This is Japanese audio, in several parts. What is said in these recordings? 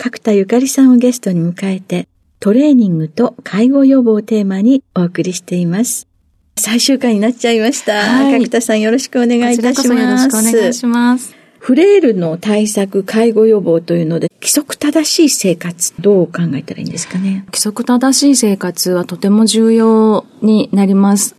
角田ゆかりさんをゲストに迎えてトレーニングと介護予防をテーマにお送りしています。最終回になっちゃいました。はい、角田さんよろしくお願いいたします。よろしくお願いします。フレイルの対策、介護予防というので、規則正しい生活、どう考えたらいいんですかね？規則正しい生活はとても重要になります。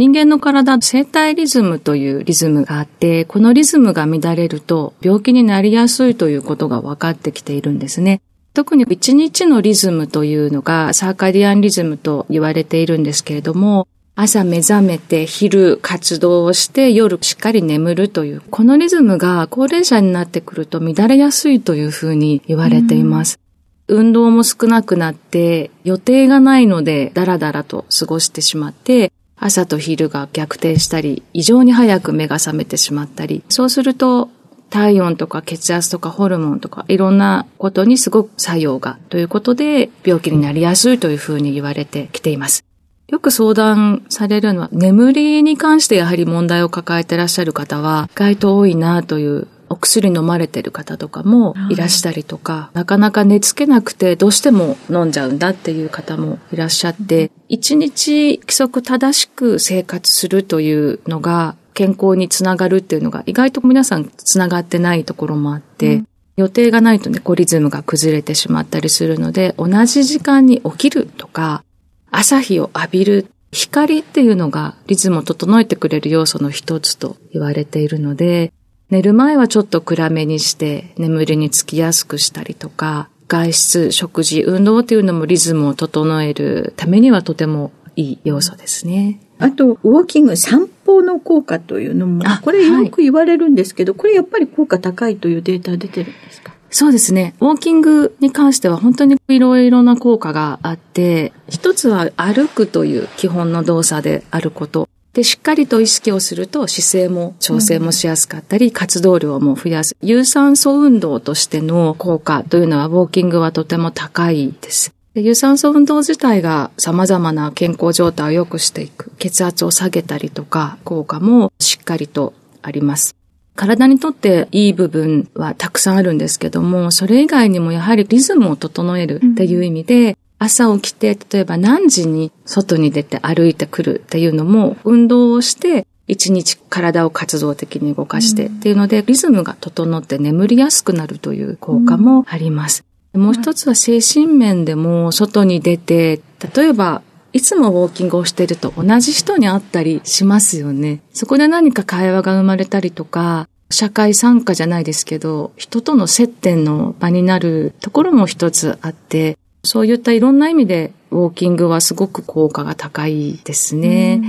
人間の体、生体リズムというリズムがあって、このリズムが乱れると病気になりやすいということが分かってきているんですね。特に一日のリズムというのがサーカディアンリズムと言われているんですけれども、朝目覚めて昼活動をして夜しっかり眠るという、このリズムが高齢者になってくると乱れやすいというふうに言われています。運動も少なくなって予定がないのでダラダラと過ごしてしまって朝と昼が逆転したり異常に早く目が覚めてしまったりそうすると体温とか血圧とかホルモンとかいろんなことにすごく作用がということで病気になりやすいというふうに言われてきています。よく相談されるのは、眠りに関してやはり問題を抱えてらっしゃる方は、意外と多いなというお薬飲まれてる方とかもい。らしたりとか、なかなか寝つけなくてどうしても飲んじゃうんだっていう方もいらっしゃって、一日規則正しく生活するというのが健康につながるっていうのが意外と皆さんつながってないところもあって、うん。予定がないとね、こうリズムが崩れてしまったりするので、同じ時間に起きるとか、朝日を浴びる光っていうのがリズムを整えてくれる要素の一つと言われているので、寝る前はちょっと暗めにして眠りにつきやすくしたりとか、外出、食事、運動っていうのもリズムを整えるためにはとてもいい要素ですね。あと、ウォーキング、散歩の効果というのも、これよく言われるんですけど、はい、これやっぱり効果高いというデータ出てるんですか？そうですね。ウォーキングに関しては本当にいろいろな効果があって、一つは歩くという基本の動作であること。で、しっかりと意識をすると姿勢も調整もしやすかったり、うん、活動量も増やす。有酸素運動としての効果というのはウォーキングはとても高いです。で有酸素運動自体が様々な健康状態を良くしていく、血圧を下げたりとか効果もしっかりとあります。体にとっていい部分はたくさんあるんですけども、それ以外にもやはりリズムを整えるっていう意味で、うん、朝起きて、例えば何時に外に出て歩いてくるっていうのも、運動をして、一日体を活動的に動かしてっていうので、リズムが整って眠りやすくなるという効果もあります。もう一つは精神面でも外に出て、例えばいつもウォーキングをしていると同じ人に会ったりしますよね。そこで何か会話が生まれたりとか、社会参加じゃないですけど、人との接点の場になるところも一つあって、そういったいろんな意味でウォーキングはすごく効果が高いですね。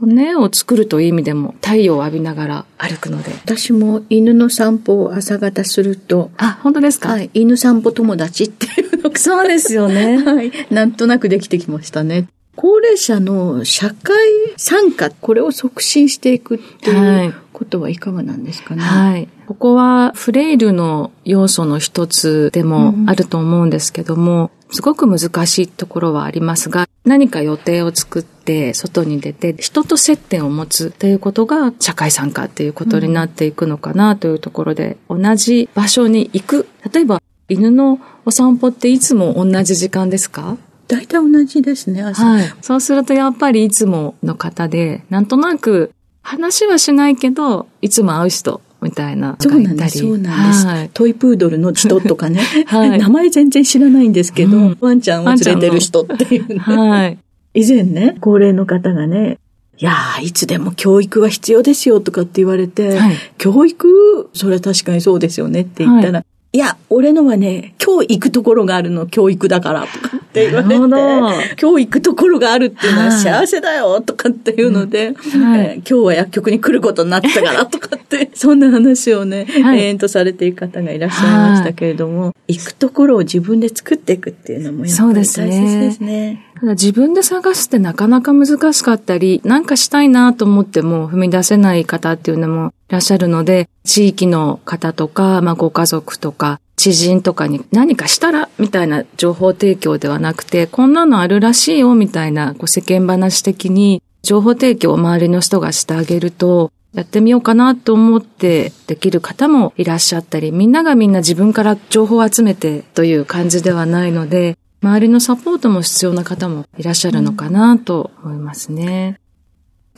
骨を作るという意味でも太陽を浴びながら歩くので。私も犬の散歩を朝方すると。あ、本当ですか？はい。犬散歩友達っていうのが。そうですよね。はい。なんとなくできてきましたね。高齢者の社会参加、これを促進していくっていうことはいかがなんですかね？はい。ここはフレイルの要素の一つでもあると思うんですけども、すごく難しいところはありますが、何か予定を作って外に出て人と接点を持つっていうことが社会参加っていうことになっていくのかなというところで、同じ場所に行く。例えば犬のお散歩っていつも同じ時間ですか？大体同じですね、朝。はい。そうするとやっぱりいつもの方で、なんとなく話はしないけど、いつも会う人みたいなそうなんです、そうなんです、はい、トイプードルの人とかね、はい、名前全然知らないんですけど、うん、ワンちゃんを連れてる人っていうね。はい、以前ね、高齢の方がね、いやー、いつでも教育は必要ですよとかって言われて、はい、教育？それは確かにそうですよねって言ったら、いや、俺のはね、今日行くところがあるの。教育だからとかって言われて、今日行くところがあるっていうのは幸せだよとかっていうので、はい、今日は薬局に来ることになったからとかって、そんな話をね、はい、延々とされている方がいらっしゃいましたけれども、行くところを自分で作っていくっていうのもやっぱり大切ですね。ただ自分で探すってなかなか難しかったり、なんかしたいなと思っても踏み出せない方っていうのもいらっしゃるので、地域の方とか、まあご家族とか、知人とかに何かしたらみたいな情報提供ではなくて、こんなのあるらしいよみたいなこう世間話的に情報提供を周りの人がしてあげると、やってみようかなと思ってできる方もいらっしゃったり、みんながみんな自分から情報を集めてという感じではないので、周りのサポートも必要な方もいらっしゃるのかなと思いますね。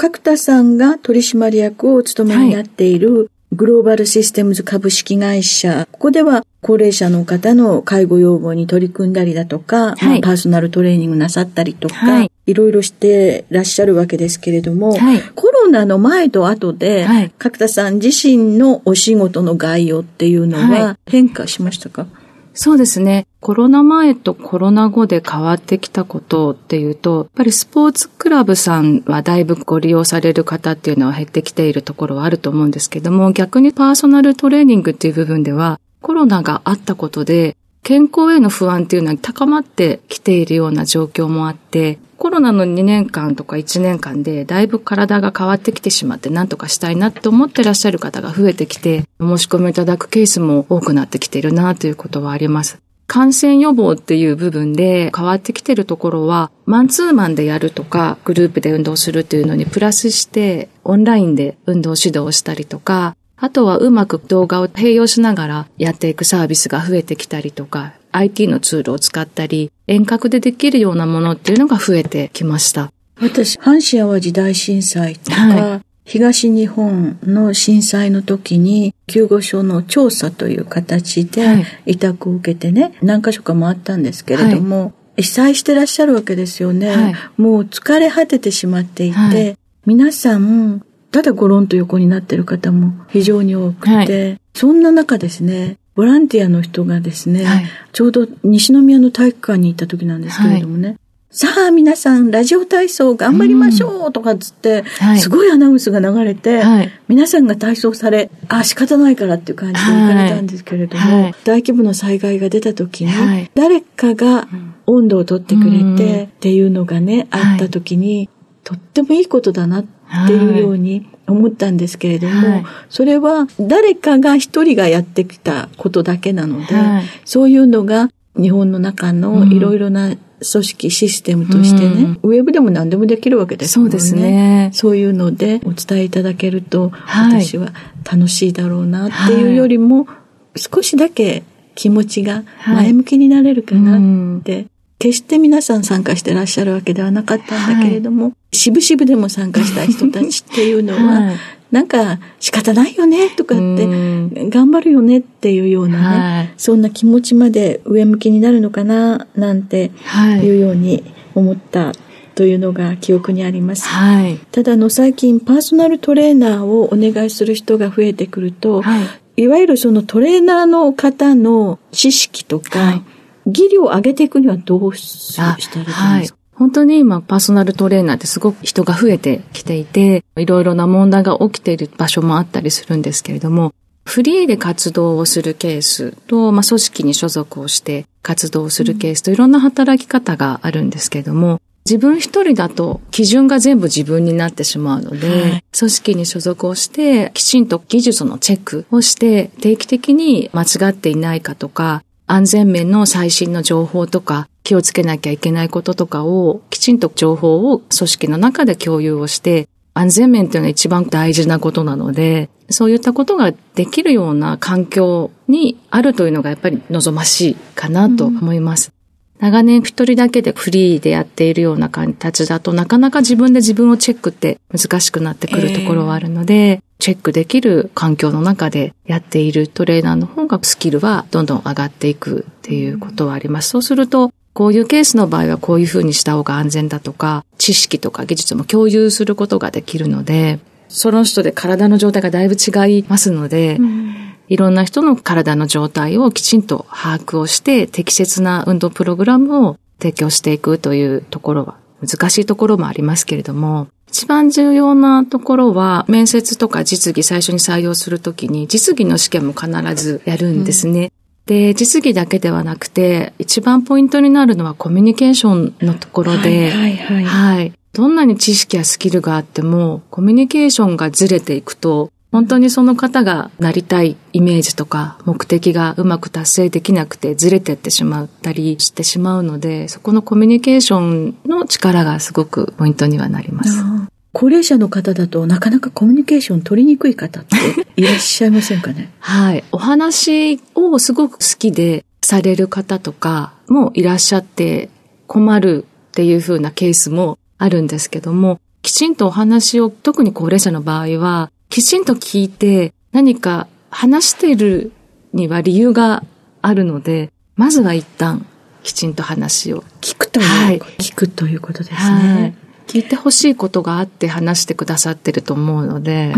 角田さんが取締役をお務めになっている、グローバルシステムズ株式会社。ここでは高齢者の方の介護要望に取り組んだりだとか、はい、まあ、パーソナルトレーニングなさったりとか、はい、いろいろしてらっしゃるわけですけれども、はい、コロナの前と後で、はい、角田さん自身のお仕事の概要っていうのは変化しましたか、そうですね。コロナ前とコロナ後で変わってきたことっていうと、やっぱりスポーツクラブさんはだいぶご利用される方っていうのは減ってきているところはあると思うんですけども、逆にパーソナルトレーニングっていう部分では、コロナがあったことで、健康への不安っていうのは高まってきているような状況もあって、コロナの2年間とか1年間でだいぶ体が変わってきてしまって何とかしたいなって思ってらっしゃる方が増えてきて、お申し込みいただくケースも多くなってきているなということはあります。感染予防っていう部分で変わってきてるところは、マンツーマンでやるとか、グループで運動するっていうのにプラスして、オンラインで運動指導をしたりとか、あとはうまく動画を併用しながらやっていくサービスが増えてきたりとか、IT のツールを使ったり、遠隔でできるようなものっていうのが増えてきました。私、阪神淡路大震災とか、はい、東日本の震災の時に、救護所の調査という形で委託を受けてね、何箇所か回ったんですけれども、はい、被災してらっしゃるわけですよね。はい、もう疲れ果ててしまっていて、皆さん、ただゴロンと横になってる方も非常に多くて、はい、そんな中ですね、ボランティアの人がですね、はい、ちょうど西宮の体育館に行った時なんですけれどもね、はい、さあ皆さんラジオ体操頑張りましょうとかっつって、うん、すごいアナウンスが流れて、皆さんが体操され、あ、仕方ないからっていう感じで行かれたんですけれども、大規模な災害が出た時に、誰かが温度をとってくれてっていうのがね、あった時に、とってもいいことだなっていうように思ったんですけれども、はい、それは誰かが一人がやってきたことだけなので、はい、そういうのが日本の中のいろいろな組織、システムとしてね、うん、ウェブでも何でもできるわけですもんね。そうですね。そういうのでお伝えいただけると、私は楽しいだろうなっていうよりも、少しだけ気持ちが前向きになれるかなって決して皆さん参加してらっしゃるわけではなかったんだけれども、はい、しぶしぶでも参加した人たちっていうのは、はい、なんか仕方ないよねとかって、頑張るよねっていうようなね、はい、そんな気持ちまで上向きになるのかななんていうように思ったというのが記憶にあります。はい、ただの最近パーソナルトレーナーをお願いする人が増えてくると、はい、いわゆるそのトレーナーの方の知識とか、はい技量を上げていくにはどうしたらいいですか、はい。本当に今パーソナルトレーナーってすごく人が増えてきていて、いろいろな問題が起きている場所もあったりするんですけれども、フリーで活動をするケースと、まあ、組織に所属をして活動をするケースといろんな働き方があるんですけれども、自分一人だと基準が全部自分になってしまうので、はい、組織に所属をして、きちんと技術のチェックをして、定期的に間違っていないかとか、安全面の最新の情報とか、気をつけなきゃいけないこととかを、きちんと情報を組織の中で共有をして、安全面というのは一番大事なことなので、そういったことができるような環境にあるというのがやっぱり望ましいかなと思います。うん、長年一人だけでフリーでやっているような形だとなかなか自分で自分をチェックって難しくなってくるところはあるので、えー、チェックできる環境の中でやっているトレーナーの方がスキルはどんどん上がっていくっていうことはあります。そうするとこういうケースの場合はこういうふうにした方が安全だとか、知識とか技術も共有することができるので、その人で体の状態がだいぶ違いますので、うん、いろんな人の体の状態をきちんと把握をして、適切な運動プログラムを提供していくというところは難しいところもありますけれども、一番重要なところは、面接とか実技最初に採用するときに、実技の試験も必ずやるんですね。で、実技だけではなくて、一番ポイントになるのはコミュニケーションのところで、はい、はい、はい。どんなに知識やスキルがあっても、コミュニケーションがずれていくと、本当にその方がなりたいイメージとか目的がうまく達成できなくてずれてってしまったりしてしまうので、そこのコミュニケーションの力がすごくポイントにはなります。高齢者の方だとなかなかコミュニケーション取りにくい方っていらっしゃいませんかね？はい。お話をすごく好きでされる方とかもいらっしゃって困るっていう風なケースもあるんですけども、きちんとお話を、特に高齢者の場合は、きちんと聞いて何か話しているには理由があるので、まずは一旦きちんと話を。聞くという、はい、聞くということですね。はい聞いてほしいことがあって話してくださってると思うので、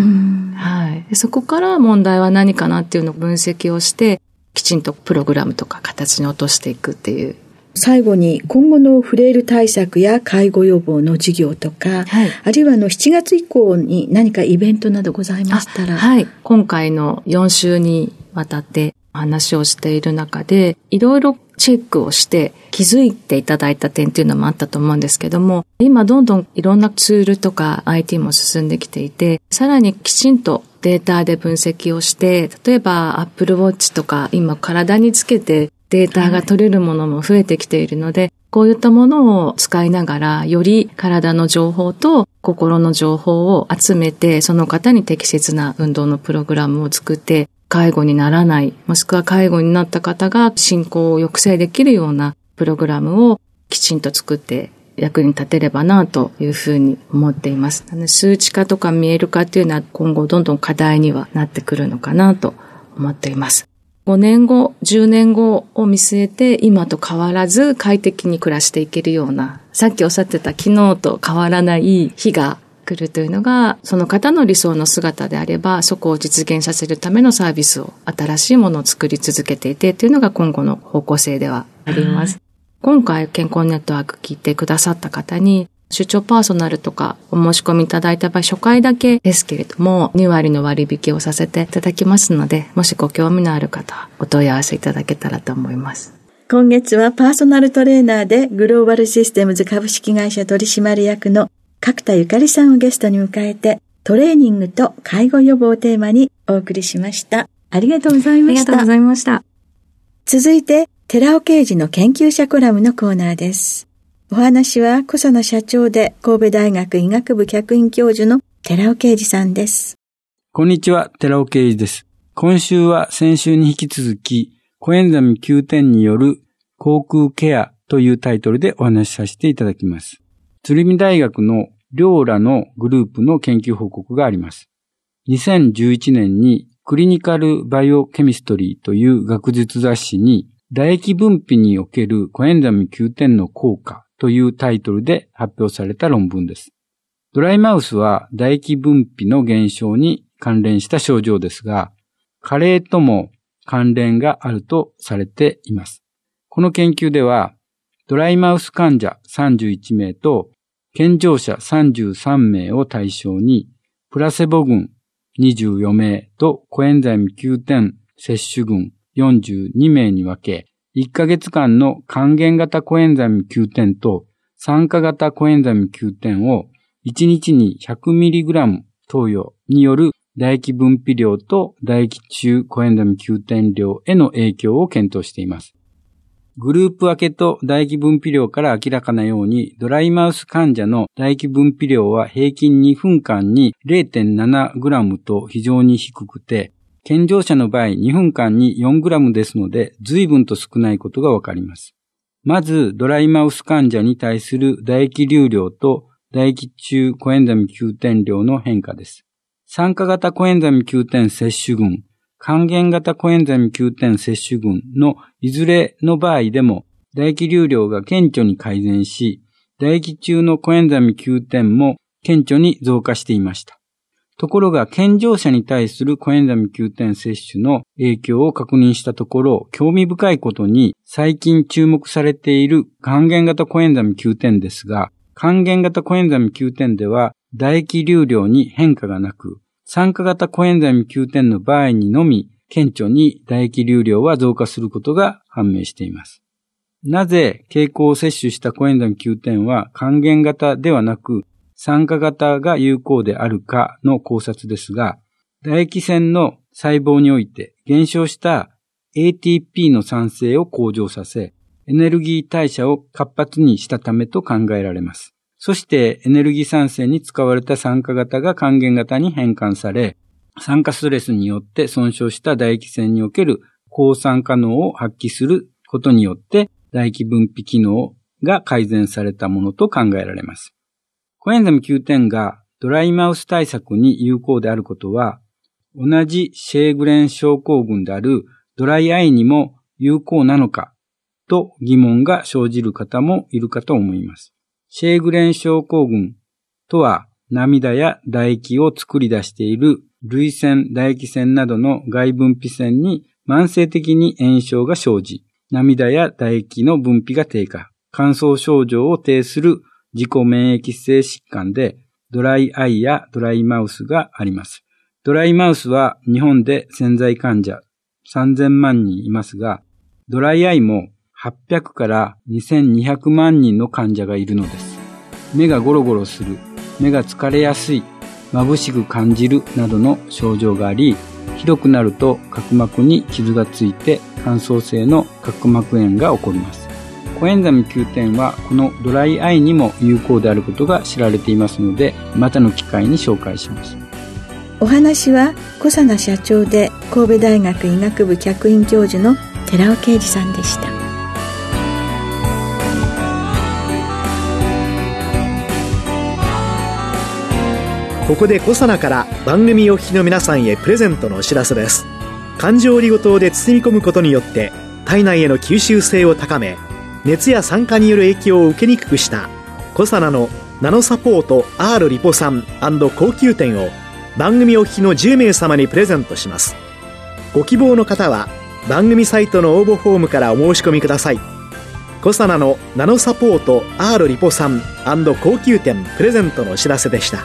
はい、そこから問題は何かなっていうのを分析をして、きちんとプログラムとか形に落としていくっていう。最後に今後のフレイル対策や介護予防の授業とか、はい、あるいはあの7月以降に何かイベントなどございましたら。はい。今回の4週にわたって話をしている中で、いろいろチェックをして気づいていただいた点っていうのもあったと思うんですけども、今どんどんいろんなツールとか IT も進んできていて、さらにきちんとデータで分析をして、例えば Apple Watch とか今体につけてデータが取れるものも増えてきているので、はい、こういったものを使いながら、より体の情報と心の情報を集めて、その方に適切な運動のプログラムを作って、介護にならない、もしくは介護になった方が進行を抑制できるようなプログラムをきちんと作って役に立てればなというふうに思っています。数値化とか見える化っていうのは今後どんどん課題にはなってくるのかなと思っています。5年後、10年後を見据えて今と変わらず快適に暮らしていけるような、さっきおっしゃってた昨日と変わらない日が来るというのが、その方の理想の姿であれば、そこを実現させるためのサービスを、新しいものを作り続けていてというのが今後の方向性ではあります。今回健康ネットワーク聞いてくださった方に、出張パーソナルとかお申し込みいただいた場合、初回だけですけれども、2割の割引をさせていただきますので、もしご興味のある方、お問い合わせいただけたらと思います。今月はパーソナルトレーナーでグローバルシステムズ株式会社取締役の角田ゆかりさんをゲストに迎えて、トレーニングと介護予防をテーマにお送りしました。ありがとうございました。ありがとうございました。続いて、寺尾刑事の研究者コラムのコーナーです。お話は小佐野社長で神戸大学医学部客員教授の寺尾啓二さんです。こんにちは、寺尾啓二です。今週は先週に引き続き、コエンザミ9点による航空ケアというタイトルでお話しさせていただきます。鶴見大学の両らのグループの研究報告があります。2011年にクリニカルバイオケミストリーという学術雑誌に唾液分泌におけるコエンザミ9点の効果というタイトルで発表された論文です。ドライマウスは唾液分泌の減少に関連した症状ですが、加齢とも関連があるとされています。この研究では、ドライマウス患者31名と健常者33名を対象に、プラセボ群24名とコエンザイム9点摂取群42名に分け、1ヶ月間の還元型コエンザイム9点と酸化型コエンザミ Q10 を1日に 100mg 投与による唾液分泌量と唾液中コエンザミ Q10 量への影響を検討しています。グループ分けと唾液分泌量から明らかなように、ドライマウス患者の唾液分泌量は平均2分間に 0.7g と非常に低くて、健常者の場合2分間に 4g ですので、随分と少ないことがわかります。まず、ドライマウス患者に対する唾液流量と唾液中コエンザミ Q10 量の変化です。酸化型コエンザミ Q10 摂取群、還元型コエンザミ Q10 摂取群のいずれの場合でも、唾液流量が顕著に改善し、唾液中のコエンザミ Q10 も顕著に増加していました。ところが、健常者に対するコエンザミ Q10 摂取の影響を確認したところ、興味深いことに最近注目されている還元型コエンザミ Q10 ですが、還元型コエンザミ Q10 では唾液流量に変化がなく、酸化型コエンザミ Q10 の場合にのみ、顕著に唾液流量は増加することが判明しています。なぜ経口を摂取したコエンザミ Q10 は還元型ではなく酸化型が有効であるかの考察ですが、唾液腺の細胞において減少した ATP の酸性を向上させ、エネルギー代謝を活発にしたためと考えられます。そしてエネルギー酸性に使われた酸化型が還元型に変換され、酸化ストレスによって損傷した唾液腺における抗酸化能を発揮することによって唾液分泌機能が改善されたものと考えられます。コエンザム Q10 がドライマウス対策に有効であることは、同じシェーグレン症候群であるドライアイにも有効なのかと疑問が生じる方もいるかと思います。シェーグレン症候群とは涙や唾液を作り出している涙腺、唾液腺などの外分泌腺に慢性的に炎症が生じ、涙や唾液の分泌が低下、乾燥症状を呈する自己免疫性疾患で、ドライアイやドライマウスがあります。ドライマウスは日本で潜在患者3000万人いますが、ドライアイも800から2200万人の患者がいるのです。目がゴロゴロする、目が疲れやすい、眩しく感じるなどの症状があり、ひどくなると角膜に傷がついて乾燥性の角膜炎が起こります。コエンザミ Q10 はこのドライアイにも有効であることが知られていますので、またの機会に紹介します。お話は小佐奈社長で神戸大学医学部客員教授の寺尾啓二さんでした。ここでコサナから番組お聞きの皆さんへプレゼントのお知らせです環状オリゴ糖で包み込むことによって体内への吸収性を高め熱や酸化による影響を受けにくくした。コサナのナノサポート R リポ酸高級店を番組お聞きの10名様にプレゼントします。ご希望の方は番組サイトの応募フォームからお申し込みください。コサナのナノサポート R リポ酸高級店プレゼントのお知らせでした。